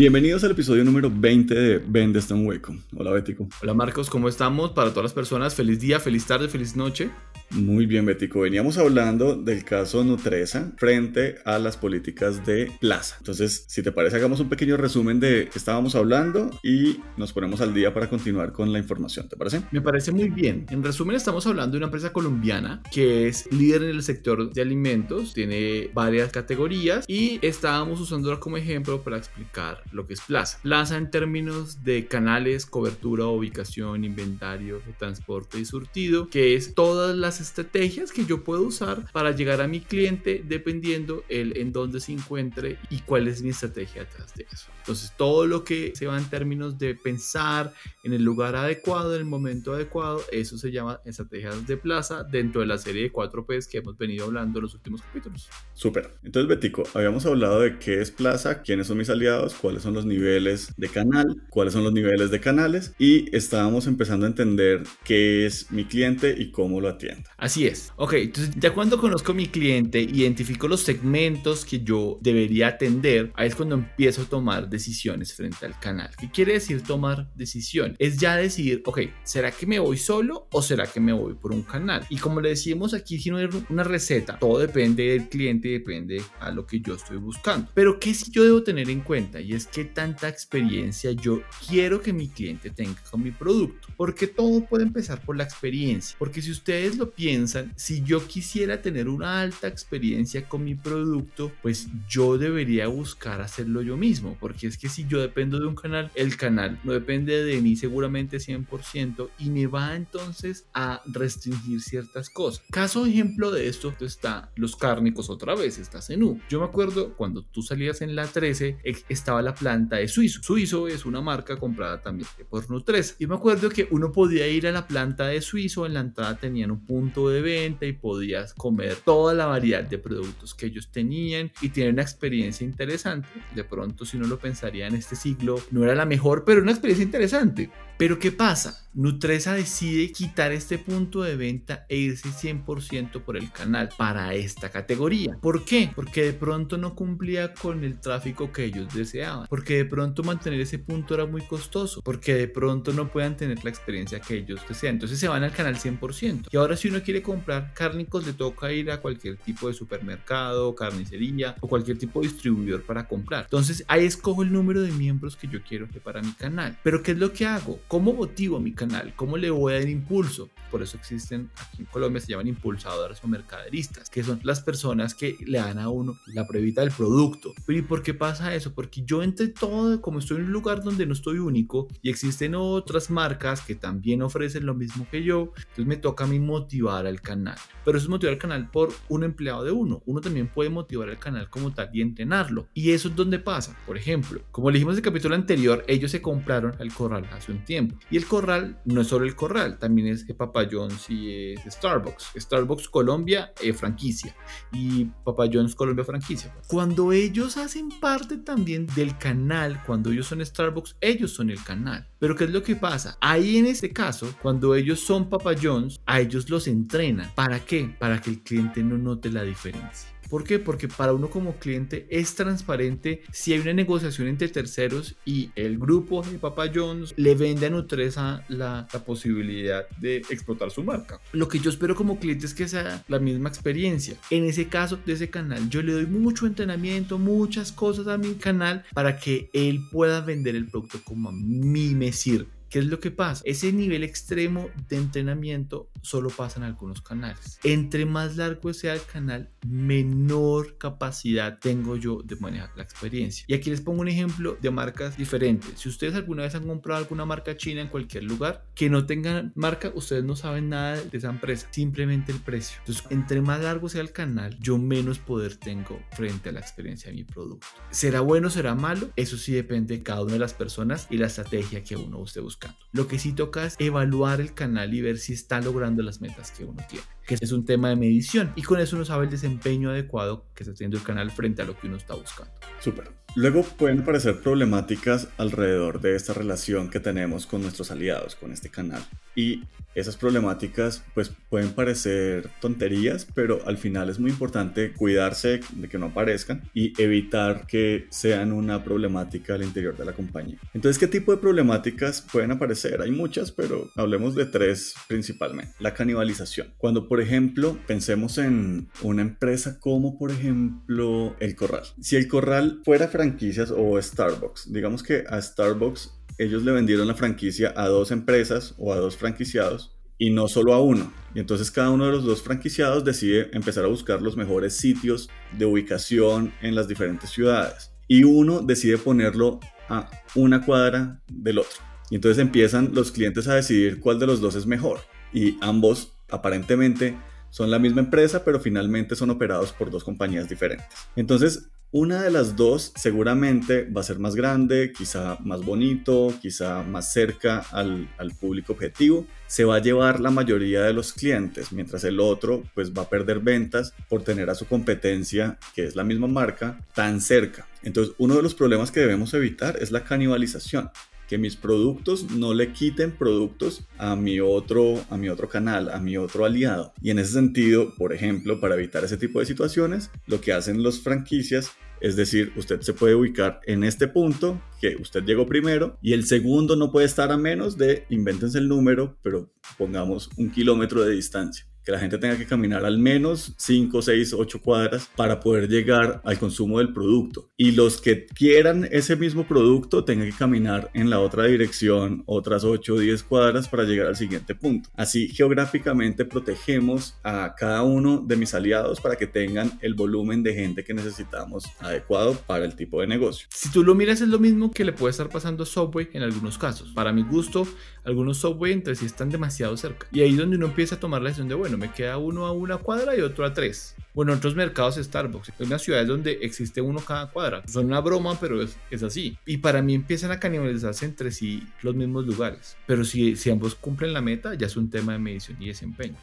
Bienvenidos al episodio número 20 de Vende un Hueco. Hola, Bético. Hola, Marcos, ¿cómo estamos? Para todas las personas, feliz día, feliz tarde, feliz noche. Muy bien, Bético. Veníamos hablando del caso Nutresa frente a las políticas de Plaza. Entonces, si te parece, hagamos un pequeño resumen de qué estábamos hablando y nos ponemos al día para continuar con la información. ¿Te parece? Me parece muy bien. En resumen, estamos hablando de una empresa colombiana que es líder en el sector de alimentos, tiene varias categorías y estábamos usándola como ejemplo para explicar lo que es Plaza. Plaza en términos de canales, cobertura, ubicación, inventario, transporte y surtido, que es todas las estrategias que yo puedo usar para llegar a mi cliente dependiendo el en dónde se encuentre y cuál es mi estrategia atrás de eso. Entonces, todo lo que se va en términos de pensar en el lugar adecuado, en el momento adecuado, eso se llama estrategias de plaza dentro de la serie de 4 P's que hemos venido hablando en los últimos capítulos. Súper. Entonces, Betico, habíamos hablado de qué es plaza, quiénes son mis aliados, cuáles son los niveles de canal, cuáles son los niveles de canales y estábamos empezando a entender qué es mi cliente y cómo lo atiendo. Así es. Ok, entonces ya cuando conozco a mi cliente, identifico los segmentos que yo debería atender, ahí es cuando empiezo a tomar decisiones frente al canal. ¿Qué quiere decir tomar decisión? Es ya decidir, ok, ¿será que me voy solo o será que me voy por un canal? Y como le decimos aquí, si no hay una receta, todo depende del cliente, depende a lo que yo estoy buscando. Pero ¿qué sí yo debo tener en cuenta? Y es que tanta experiencia yo quiero que mi cliente tenga con mi producto. Porque todo puede empezar por la experiencia. Porque si ustedes lo piensan, si yo quisiera tener una alta experiencia con mi producto, pues yo debería buscar hacerlo yo mismo. Porque es que si yo dependo de un canal, el canal no depende de mí seguramente 100% y me va entonces a restringir ciertas cosas. Caso ejemplo de esto está los cárnicos otra vez, está Zenú. Yo me acuerdo cuando tú salías en la 13 estaba la planta de Suizo. Suizo es una marca comprada también por Nutresa. Y me acuerdo que uno podía ir a la planta de Suizo, en la entrada tenían un punto de venta y podías comer toda la variedad de productos que ellos tenían y tienen una experiencia interesante. De pronto si uno lo pensaría en este siglo no era la mejor, pero una experiencia interesante. Pero ¿qué pasa? Nutresa decide quitar este punto de venta e irse 100% por el canal para esta categoría. ¿Por qué? Porque de pronto no cumplía con el tráfico que ellos deseaban. Porque de pronto mantener ese punto era muy costoso. Porque de pronto no puedan tener la experiencia que ellos desean. Entonces se van al canal 100%. Y ahora si uno quiere comprar cárnicos le toca ir a cualquier tipo de supermercado, carnicería o cualquier tipo de distribuidor para comprar. Entonces ahí escojo el número de miembros que yo quiero para mi canal. Pero ¿qué es lo que hago? ¿Cómo motivo mi canal? ¿Cómo le voy a dar impulso? Por eso existen aquí en Colombia se llaman impulsadores o mercaderistas, que son las personas que le dan a uno la pruebita del producto. ¿y por qué pasa eso? Porque yo entre todo, como estoy en un lugar donde no estoy único y existen otras marcas que también ofrecen lo mismo que yo, entonces me toca a mí motivar al canal. Pero eso es motivar al canal por un empleado de uno. Uno también puede motivar al canal como tal y entrenarlo. Y eso es donde pasa. Por ejemplo, como le dijimos en el capítulo anterior, ellos se compraron el corral hace un tiempo. Y el corral no es solo el corral, también es Papa John's y es Starbucks. Starbucks Colombia, eh, franquicia. Y Papa John's Colombia, franquicia. Cuando ellos hacen parte también del canal, cuando ellos son Starbucks, ellos son el canal. Pero ¿qué es lo que pasa? Ahí en este caso, cuando ellos son Papa John's, a ellos los entrenan. ¿Para qué? Para que el cliente no note la diferencia. ¿Por qué? Porque para uno como cliente es transparente si hay una negociación entre terceros y el grupo de Papa John's le vende a Nutresa la, la posibilidad de explotar su marca. Lo que yo espero como cliente es que sea la misma experiencia. En ese caso de ese canal yo le doy mucho entrenamiento, muchas cosas a mi canal para que él pueda vender el producto como a mí me sirve. ¿Qué es lo que pasa? Ese nivel extremo de entrenamiento solo pasa en algunos canales. Entre más largo sea el canal, menor capacidad tengo yo de manejar la experiencia. Y aquí les pongo un ejemplo de marcas diferentes. Si ustedes alguna vez han comprado alguna marca china en cualquier lugar, que no tengan marca, ustedes no saben nada de esa empresa, simplemente el precio. Entonces, entre más largo sea el canal, yo menos poder tengo frente a la experiencia de mi producto. ¿Será bueno será malo? Eso sí depende de cada una de las personas y la estrategia que uno esté buscando. Lo que sí toca es evaluar el canal y ver si está logrando las metas que uno tiene, que es un tema de medición y con eso uno sabe el desempeño adecuado que está teniendo el canal frente a lo que uno está buscando. Súper. Luego pueden aparecer problemáticas alrededor de esta relación que tenemos con nuestros aliados, con este canal. Y esas problemáticas pues pueden parecer tonterías, pero al final es muy importante cuidarse de que no aparezcan y evitar que sean una problemática al interior de la compañía. Entonces, ¿qué tipo de problemáticas pueden aparecer? Hay muchas, pero hablemos de tres principalmente. La canibalización. Cuando, por ejemplo, pensemos en una empresa como, por ejemplo, el Corral. Si el Corral fuera franquicias o Starbucks, digamos que a Starbucks ellos le vendieron la franquicia a dos empresas o a dos franquiciados y no solo a uno. Y entonces cada uno de los dos franquiciados decide empezar a buscar los mejores sitios de ubicación en las diferentes ciudades. Y uno decide ponerlo a una cuadra del otro. Y entonces empiezan los clientes a decidir cuál de los dos es mejor. Y ambos aparentemente son la misma empresa, pero finalmente son operados por dos compañías diferentes. Entonces, una de las dos seguramente va a ser más grande, quizá más bonito, quizá más cerca al, público objetivo. Se va a llevar la mayoría de los clientes, mientras el otro pues va a perder ventas por tener a su competencia, que es la misma marca, tan cerca. Entonces uno de los problemas que debemos evitar es la canibalización que mis productos no le quiten productos a mi otro a mi otro canal, a mi otro aliado. Y en ese sentido, por ejemplo, para evitar ese tipo de situaciones, lo que hacen los franquicias es decir, usted se puede ubicar en este punto, que usted llegó primero, y el segundo no puede estar a menos de, invéntense el número, pero pongamos un kilómetro de distancia que la gente tenga que caminar al menos 5, 6, 8 cuadras para poder llegar al consumo del producto. Y los que quieran ese mismo producto tengan que caminar en la otra dirección otras 8 o 10 cuadras para llegar al siguiente punto. Así geográficamente protegemos a cada uno de mis aliados para que tengan el volumen de gente que necesitamos adecuado para el tipo de negocio. Si tú lo miras es lo mismo que le puede estar pasando a Subway en algunos casos. Para mi gusto, algunos Subway entre sí están demasiado cerca. Y ahí es donde uno empieza a tomar la decisión de, bueno, me queda uno a una cuadra y otro a tres. Bueno, en otros mercados Starbucks, en unas ciudades donde existe uno cada cuadra. Son una broma, pero es, es, así. Y para mí empiezan a canibalizarse entre sí los mismos lugares. Pero si, si ambos cumplen la meta, ya es un tema de medición y desempeño.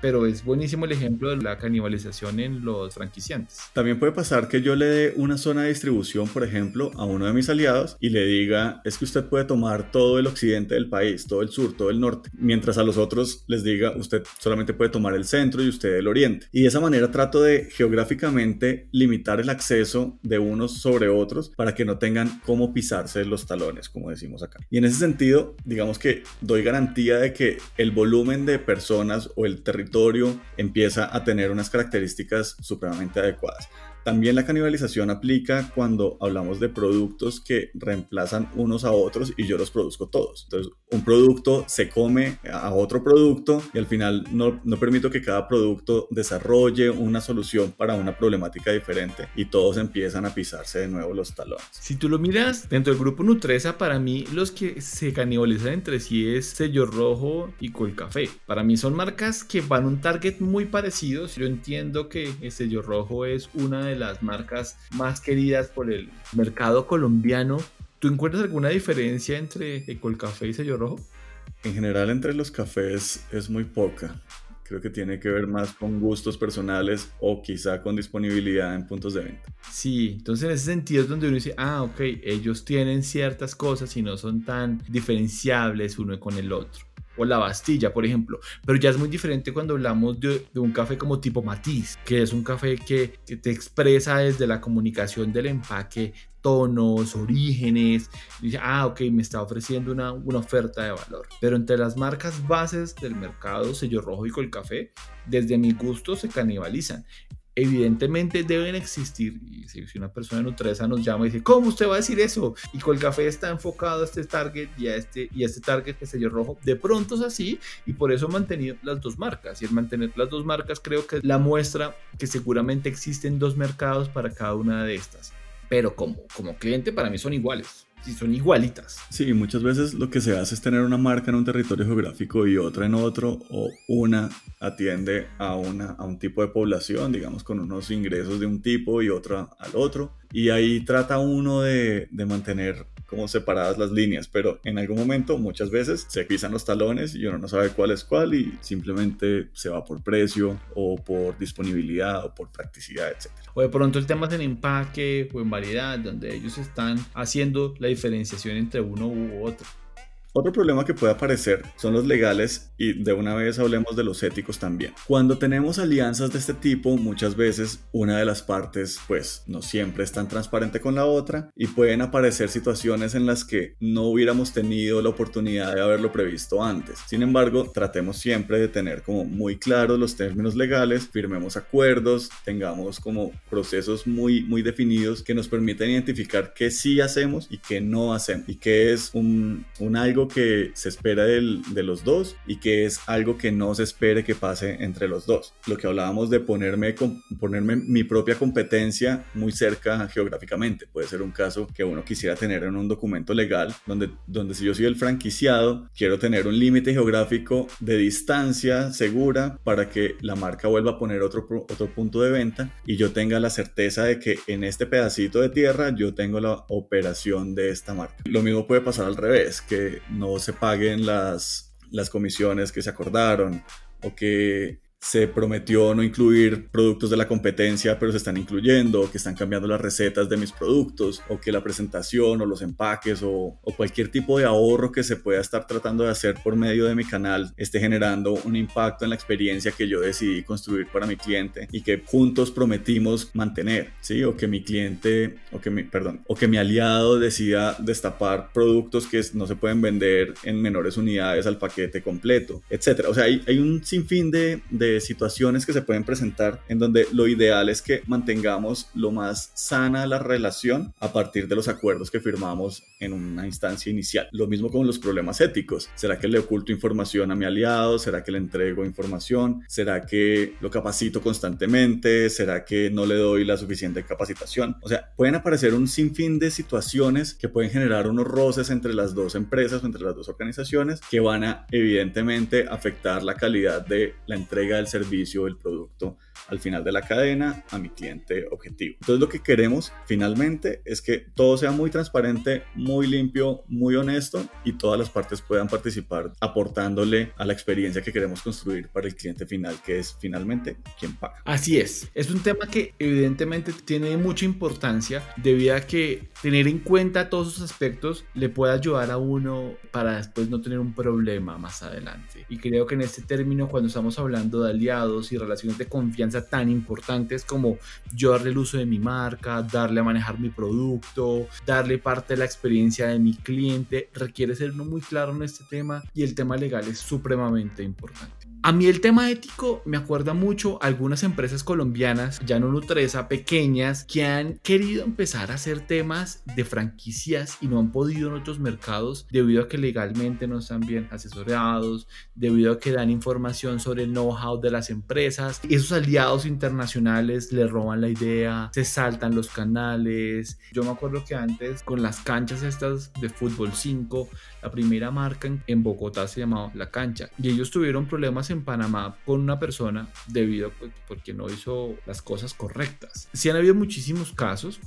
Pero es buenísimo el ejemplo de la canibalización en los franquiciantes. También puede pasar que yo le dé una zona de distribución, por ejemplo, a uno de mis aliados y le diga, es que usted puede tomar todo el occidente del país, todo el sur, todo el norte, mientras a los otros les diga, usted solamente puede tomar el centro y usted el oriente. Y de esa manera trato de geográficamente limitar el acceso de unos sobre otros para que no tengan cómo pisarse los talones, como decimos acá. Y en ese sentido, digamos que doy garantía de que el volumen de personas o el territorio empieza a tener unas características supremamente adecuadas. También la canibalización aplica cuando hablamos de productos que reemplazan unos a otros y yo los produzco todos. Entonces, un producto se come a otro producto y al final no, no permito que cada producto desarrolle una solución para una problemática diferente y todos empiezan a pisarse de nuevo los talones. Si tú lo miras dentro del grupo Nutresa, para mí los que se canibalizan entre sí es Sello Rojo y Colcafé. Para mí son marcas que van a un target muy parecido. Yo entiendo que Sello Rojo es una de las marcas más queridas por el mercado colombiano. ¿Tú encuentras alguna diferencia entre Café y Sello Rojo? En general entre los cafés es muy poca. Creo que tiene que ver más con gustos personales o quizá con disponibilidad en puntos de venta. Sí, entonces en ese sentido es donde uno dice, ah, ok, ellos tienen ciertas cosas y no son tan diferenciables uno con el otro o la Bastilla, por ejemplo. Pero ya es muy diferente cuando hablamos de, un café como tipo Matiz, que es un café que, te expresa desde la comunicación del empaque tonos, orígenes, ah, ok, me está ofreciendo una, una oferta de valor. Pero entre las marcas bases del mercado, sello rojo y café, desde mi gusto se canibalizan evidentemente deben existir. Y si, una persona nutresa nos llama y dice, ¿cómo usted va a decir eso? Y con el café está enfocado a este target y a este, y a este target que sello rojo. De pronto es así y por eso he mantenido las dos marcas. Y el mantener las dos marcas creo que la muestra que seguramente existen dos mercados para cada una de estas. Pero como, como cliente para mí son iguales si son igualitas. Sí, muchas veces lo que se hace es tener una marca en un territorio geográfico y otra en otro, o una atiende a, una, a un tipo de población, digamos, con unos ingresos de un tipo y otra al otro. Y ahí trata uno de, de mantener como separadas las líneas, pero en algún momento muchas veces se pisan los talones y uno no sabe cuál es cuál y simplemente se va por precio o por disponibilidad o por practicidad, etc. O de pronto el tema es en empaque o en variedad, donde ellos están haciendo la diferenciación entre uno u otro. Otro problema que puede aparecer son los legales y de una vez hablemos de los éticos también. Cuando tenemos alianzas de este tipo, muchas veces una de las partes pues no siempre es tan transparente con la otra y pueden aparecer situaciones en las que no hubiéramos tenido la oportunidad de haberlo previsto antes. Sin embargo, tratemos siempre de tener como muy claros los términos legales, firmemos acuerdos, tengamos como procesos muy muy definidos que nos permiten identificar qué sí hacemos y qué no hacemos y qué es un, un algo que se espera de los dos y que es algo que no se espere que pase entre los dos. Lo que hablábamos de ponerme, ponerme mi propia competencia muy cerca geográficamente. Puede ser un caso que uno quisiera tener en un documento legal donde, donde si yo soy el franquiciado, quiero tener un límite geográfico de distancia segura para que la marca vuelva a poner otro, otro punto de venta y yo tenga la certeza de que en este pedacito de tierra yo tengo la operación de esta marca. Lo mismo puede pasar al revés, que no se paguen las, las comisiones que se acordaron o que se prometió no incluir productos de la competencia, pero se están incluyendo, que están cambiando las recetas de mis productos, o que la presentación o los empaques o, cualquier tipo de ahorro que se pueda estar tratando de hacer por medio de mi canal esté generando un impacto en la experiencia que yo decidí construir para mi cliente y que juntos prometimos mantener, ¿sí? O que mi cliente, o que mi, perdón, o que mi aliado decida destapar productos que no se pueden vender en menores unidades al paquete completo, etcétera. O sea, hay, un sinfín de situaciones que se pueden presentar en donde lo ideal es que mantengamos lo más sana la relación a partir de los acuerdos que firmamos en una instancia inicial. Lo mismo con los problemas éticos. ¿Será que le oculto información a mi aliado? ¿Será que le entrego información? ¿Será que lo capacito constantemente? ¿Será que no le doy la suficiente capacitación? O sea, pueden aparecer un sinfín de situaciones que pueden generar unos roces entre las dos empresas o entre las dos organizaciones que van a evidentemente afectar la calidad de la entrega del servicio o el producto al final de la cadena a mi cliente objetivo. Entonces lo que queremos finalmente es que todo sea muy transparente, muy limpio, muy honesto y todas las partes puedan participar aportándole a la experiencia que queremos construir para el cliente final, que es finalmente quien paga. Así es, es un tema que evidentemente tiene mucha importancia debido a que tener en cuenta todos esos aspectos le puede ayudar a uno para después no tener un problema más adelante. Y creo que en este término, cuando estamos hablando de aliados y relaciones de confianza, tan importantes como yo darle el uso de mi marca, darle a manejar mi producto, darle parte de la experiencia de mi cliente, requiere ser uno muy claro en este tema y el tema legal es supremamente importante. A mí el tema ético me acuerda mucho a algunas empresas colombianas, ya no nutresa, pequeñas, que han querido empezar a hacer temas de franquicias y no han podido en otros mercados debido a que legalmente no están bien asesorados, debido a que dan información sobre el know-how de las empresas. Esos aliados internacionales le roban la idea, se saltan los canales. Yo me acuerdo que antes con las canchas estas de fútbol 5, la primera marca en Bogotá se llamaba La Cancha y ellos tuvieron problemas en Panamá con una persona debido a porque no hizo las cosas correctas. Sí han habido muchísimos casos,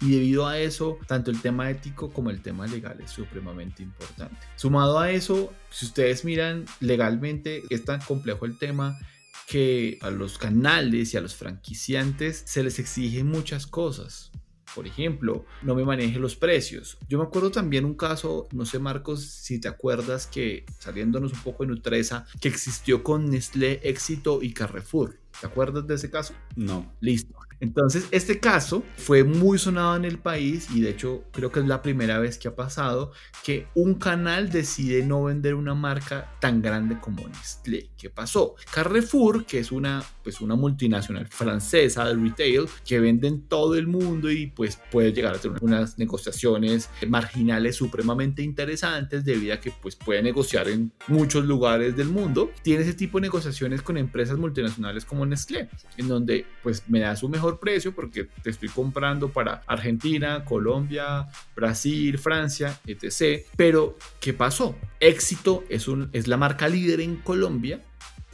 y debido a eso, tanto el tema ético como el tema legal es supremamente importante. Sumado a eso, si ustedes miran legalmente, es tan complejo el tema que a los canales y a los franquiciantes se les exigen muchas cosas. Por ejemplo, no me maneje los precios. Yo me acuerdo también un caso, no sé Marcos si te acuerdas que saliéndonos un poco de Nutresa, que existió con Nestlé, Éxito y Carrefour. ¿Te acuerdas de ese caso? No. Listo. Entonces, este caso fue muy sonado en el país y de hecho creo que es la primera vez que ha pasado que un canal decide no vender una marca tan grande como Nestlé. ¿Qué pasó? Carrefour, que es una, pues una multinacional francesa de retail que vende en todo el mundo y pues puede llegar a tener unas negociaciones marginales supremamente interesantes debido a que pues puede negociar en muchos lugares del mundo. Tiene ese tipo de negociaciones con empresas multinacionales como Nestlé, en donde pues me da su mejor precio porque te estoy comprando para Argentina, Colombia, Brasil, Francia, etc. Pero, ¿qué pasó? Éxito es, un, es la marca líder en Colombia,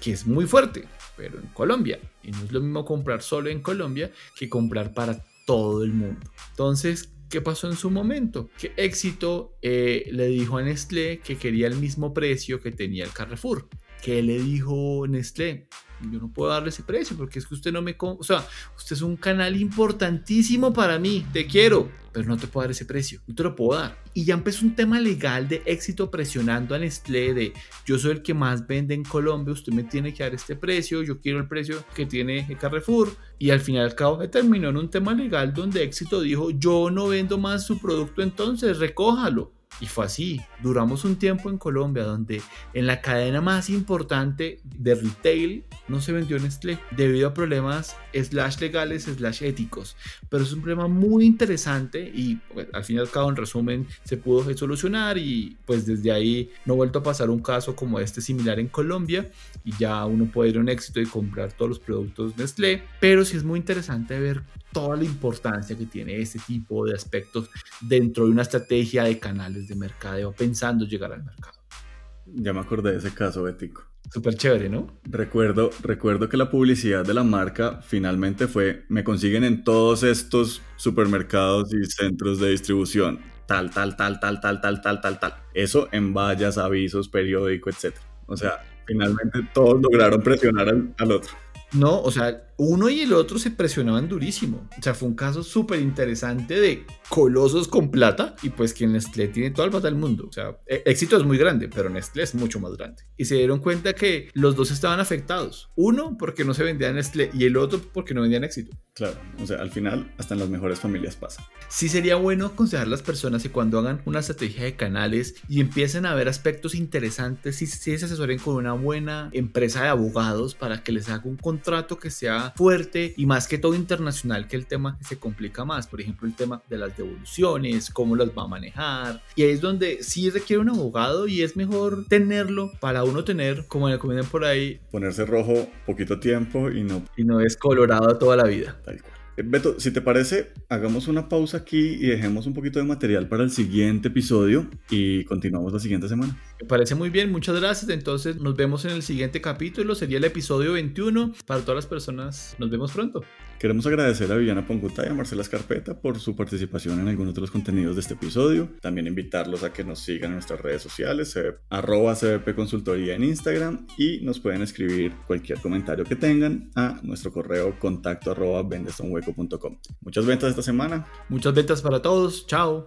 que es muy fuerte, pero en Colombia. Y no es lo mismo comprar solo en Colombia que comprar para todo el mundo. Entonces, ¿qué pasó en su momento? Que éxito eh, le dijo a Nestlé que quería el mismo precio que tenía el Carrefour. ¿Qué le dijo Nestlé? Yo no puedo darle ese precio porque es que usted no me... O sea, usted es un canal importantísimo para mí, te quiero, pero no te puedo dar ese precio, no te lo puedo dar. Y ya empezó un tema legal de éxito presionando a Nestlé de yo soy el que más vende en Colombia, usted me tiene que dar este precio, yo quiero el precio que tiene Carrefour. Y al final al cabo terminó en un tema legal donde éxito dijo yo no vendo más su producto entonces, recójalo. Y fue así. Duramos un tiempo en Colombia donde en la cadena más importante de retail no se vendió Nestlé debido a problemas slash legales slash éticos. Pero es un problema muy interesante y pues, al fin y al cabo en resumen se pudo solucionar y pues desde ahí no ha vuelto a pasar un caso como este similar en Colombia y ya uno puede ir a un éxito y comprar todos los productos Nestlé. Pero sí es muy interesante ver toda la importancia que tiene este tipo de aspectos dentro de una estrategia de canales de mercadeo pensando llegar al mercado. Ya me acordé de ese caso, Bético. Súper chévere, ¿no? Recuerdo, recuerdo que la publicidad de la marca finalmente fue, me consiguen en todos estos supermercados y centros de distribución, tal, tal, tal, tal, tal, tal, tal, tal, tal. Eso en vallas, avisos, periódico, etc. O sea, finalmente todos lograron presionar al, al otro. No, o sea, uno y el otro se presionaban durísimo. O sea, fue un caso súper interesante de colosos con plata y pues que Nestlé tiene toda la plata del mundo. O sea, e, éxito es muy grande, pero Nestlé es mucho más grande. Y se dieron cuenta que los dos estaban afectados. Uno porque no se vendía Nestlé y el otro porque no vendían éxito. Claro, o sea, al final hasta en las mejores familias pasa. Sí sería bueno aconsejar a las personas que cuando hagan una estrategia de canales y empiecen a ver aspectos interesantes, si, si se asesoren con una buena empresa de abogados para que les haga un contrato que sea fuerte y más que todo internacional, que el tema se complica más. Por ejemplo, el tema de las devoluciones, cómo las va a manejar. Y ahí es donde sí requiere un abogado y es mejor tenerlo para uno tener, como le comentan por ahí, ponerse rojo poquito tiempo y no, y no es colorado toda la vida. Tal cual. Eh, Beto, si te parece, hagamos una pausa aquí y dejemos un poquito de material para el siguiente episodio y continuamos la siguiente semana. Me parece muy bien, muchas gracias. Entonces nos vemos en el siguiente capítulo, sería el episodio 21. Para todas las personas, nos vemos pronto. Queremos agradecer a Viviana Ponguta y a Marcela Escarpeta por su participación en algunos de los contenidos de este episodio. También invitarlos a que nos sigan en nuestras redes sociales, arroba CBP Consultoría en Instagram y nos pueden escribir cualquier comentario que tengan a nuestro correo contacto arroba Muchas ventas esta semana. Muchas ventas para todos. Chao.